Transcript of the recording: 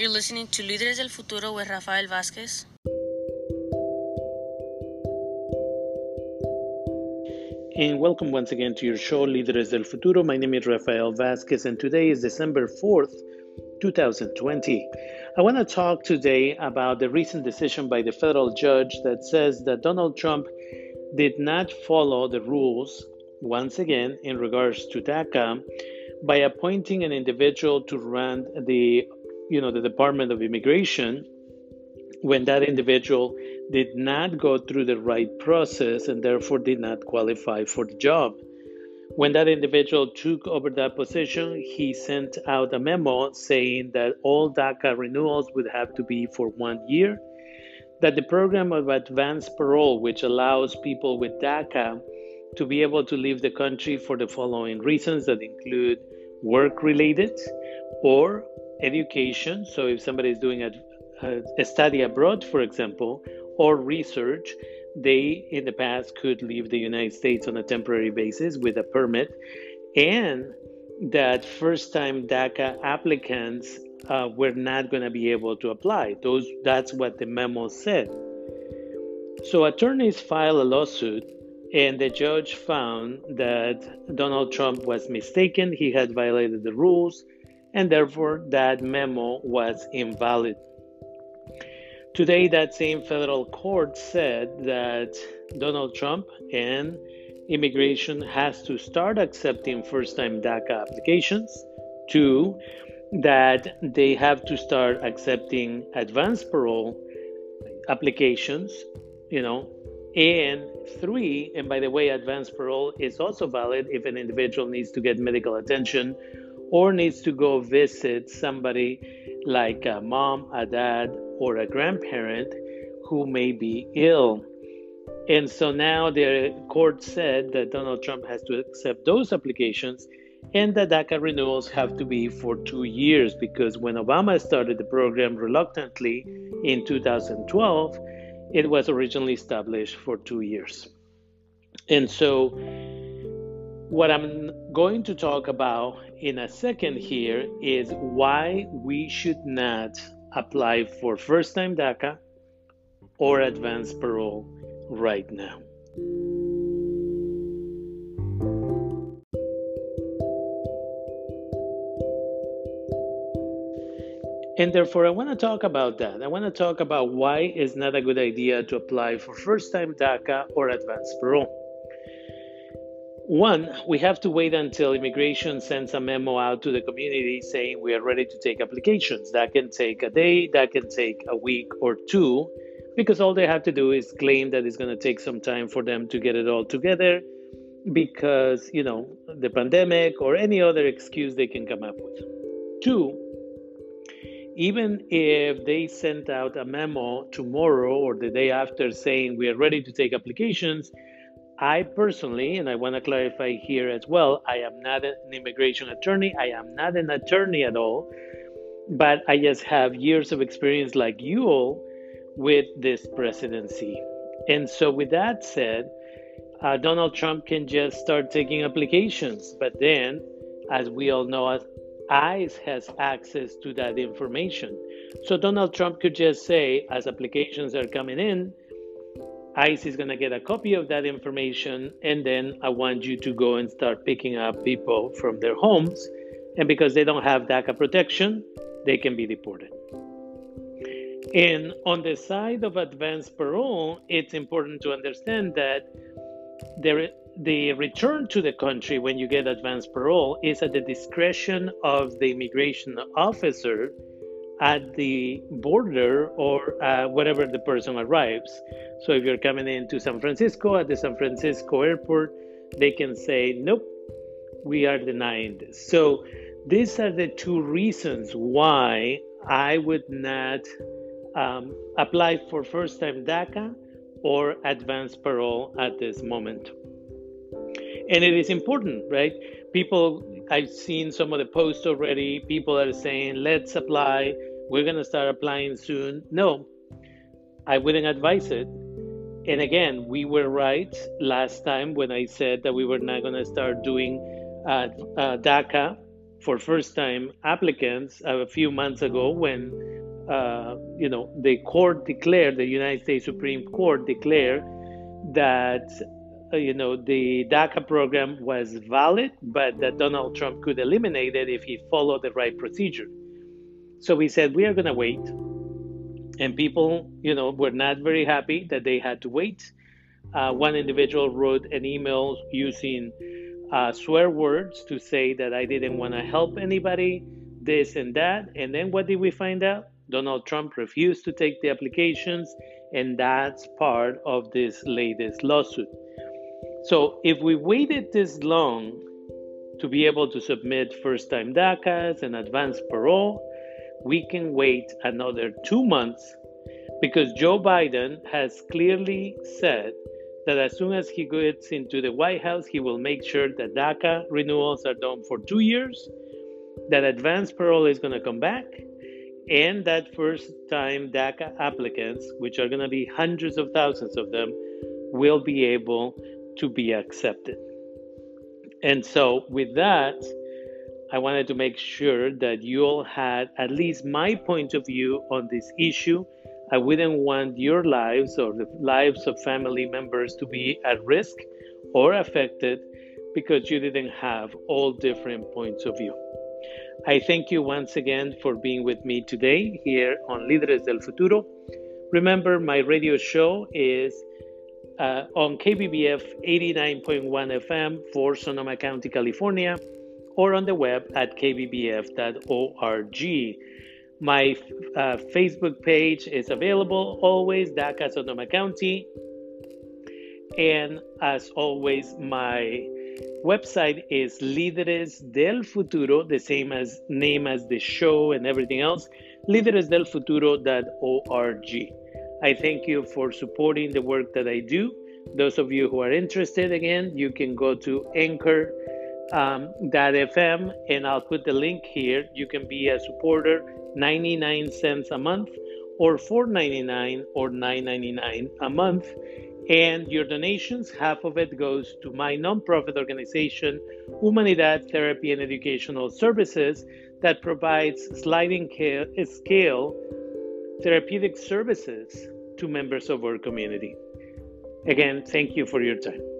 You're listening to Líderes del Futuro with Rafael Vázquez. And welcome once again to your show, Líderes del Futuro. My name is Rafael Vázquez, and today is December 4th, 2020. I want to talk today about the recent decision by the federal judge that says that Donald Trump did not follow the rules, once again, in regards to DACA by appointing an individual to run the you know the Department of Immigration when that individual did not go through the right process and therefore did not qualify for the job. When that individual took over that position, he sent out a memo saying that all DACA renewals would have to be for one year, that the program of advanced parole, which allows people with DACA to be able to leave the country for the following reasons that include work related or education. So, if somebody is doing a, a, study abroad, for example, or research, they in the past could leave the United States on a temporary basis with a permit, and that first time DACA applicants uh, were not going to be able to apply. Those that's what the memo said. So attorneys file a lawsuit and the judge found that Donald Trump was mistaken, he had violated the rules, and therefore that memo was invalid. Today, that same federal court said that Donald Trump and immigration has to start accepting first time DACA applications. Two, that they have to start accepting advanced parole applications, you know, and three, and by the way, advanced parole is also valid if an individual needs to get medical attention or needs to go visit somebody like a mom, a dad, or a grandparent who may be ill. And so now the court said that Donald Trump has to accept those applications and that DACA renewals have to be for two years because when Obama started the program reluctantly in 2012, it was originally established for two years. And so what I'm going to talk about in a second here is why we should not apply for first time DACA or advanced parole right now. And therefore, I want to talk about that. I want to talk about why it's not a good idea to apply for first time DACA or advanced parole. One, we have to wait until immigration sends a memo out to the community saying we are ready to take applications. That can take a day, that can take a week or two, because all they have to do is claim that it's going to take some time for them to get it all together because, you know, the pandemic or any other excuse they can come up with. Two, even if they sent out a memo tomorrow or the day after saying we are ready to take applications, I personally, and I want to clarify here as well, I am not an immigration attorney. I am not an attorney at all, but I just have years of experience like you all with this presidency. And so, with that said, uh, Donald Trump can just start taking applications. But then, as we all know, ICE has access to that information. So, Donald Trump could just say, as applications are coming in, ICE is going to get a copy of that information, and then I want you to go and start picking up people from their homes. And because they don't have DACA protection, they can be deported. And on the side of advanced parole, it's important to understand that there, the return to the country when you get advanced parole is at the discretion of the immigration officer at the border or uh, wherever the person arrives. So if you're coming into San Francisco at the San Francisco airport, they can say, nope, we are denying this. So these are the two reasons why I would not um, apply for first time DACA or advanced parole at this moment. And it is important, right? People, I've seen some of the posts already. People are saying, let's apply we're going to start applying soon. No, I wouldn't advise it. And again, we were right last time when I said that we were not going to start doing uh, uh, DACA for first time applicants a few months ago when uh, you know, the court declared, the United States Supreme Court declared that, uh, you know, the DACA program was valid, but that Donald Trump could eliminate it if he followed the right procedure. So we said, we are going to wait. And people, you know, were not very happy that they had to wait. Uh, one individual wrote an email using uh, swear words to say that I didn't want to help anybody, this and that. And then what did we find out? Donald Trump refused to take the applications, and that's part of this latest lawsuit. So, if we waited this long to be able to submit first time DACAs and advance parole, we can wait another two months because Joe Biden has clearly said that as soon as he gets into the White House, he will make sure that DACA renewals are done for two years, that advance parole is going to come back, and that first time DACA applicants, which are going to be hundreds of thousands of them, will be able to be accepted. And so, with that, I wanted to make sure that you all had at least my point of view on this issue. I wouldn't want your lives or the lives of family members to be at risk or affected because you didn't have all different points of view. I thank you once again for being with me today here on Líderes del Futuro. Remember, my radio show is uh, on KBBF 89.1 FM for Sonoma County, California, or on the web at kbbf.org. My uh, Facebook page is available always, DACA Sonoma County. And as always, my website is Líderes del Futuro, the same as name as the show and everything else, líderesdelfuturo.org. I thank you for supporting the work that I do. Those of you who are interested, again, you can go to anchor.fm um, that FM, and I'll put the link here. You can be a supporter, 99 cents a month or 4.99 or 9.99 a month and your donations, half of it goes to my nonprofit organization, Humanidad Therapy and Educational Services, that provides sliding scale therapeutic services to members of our community. Again, thank you for your time.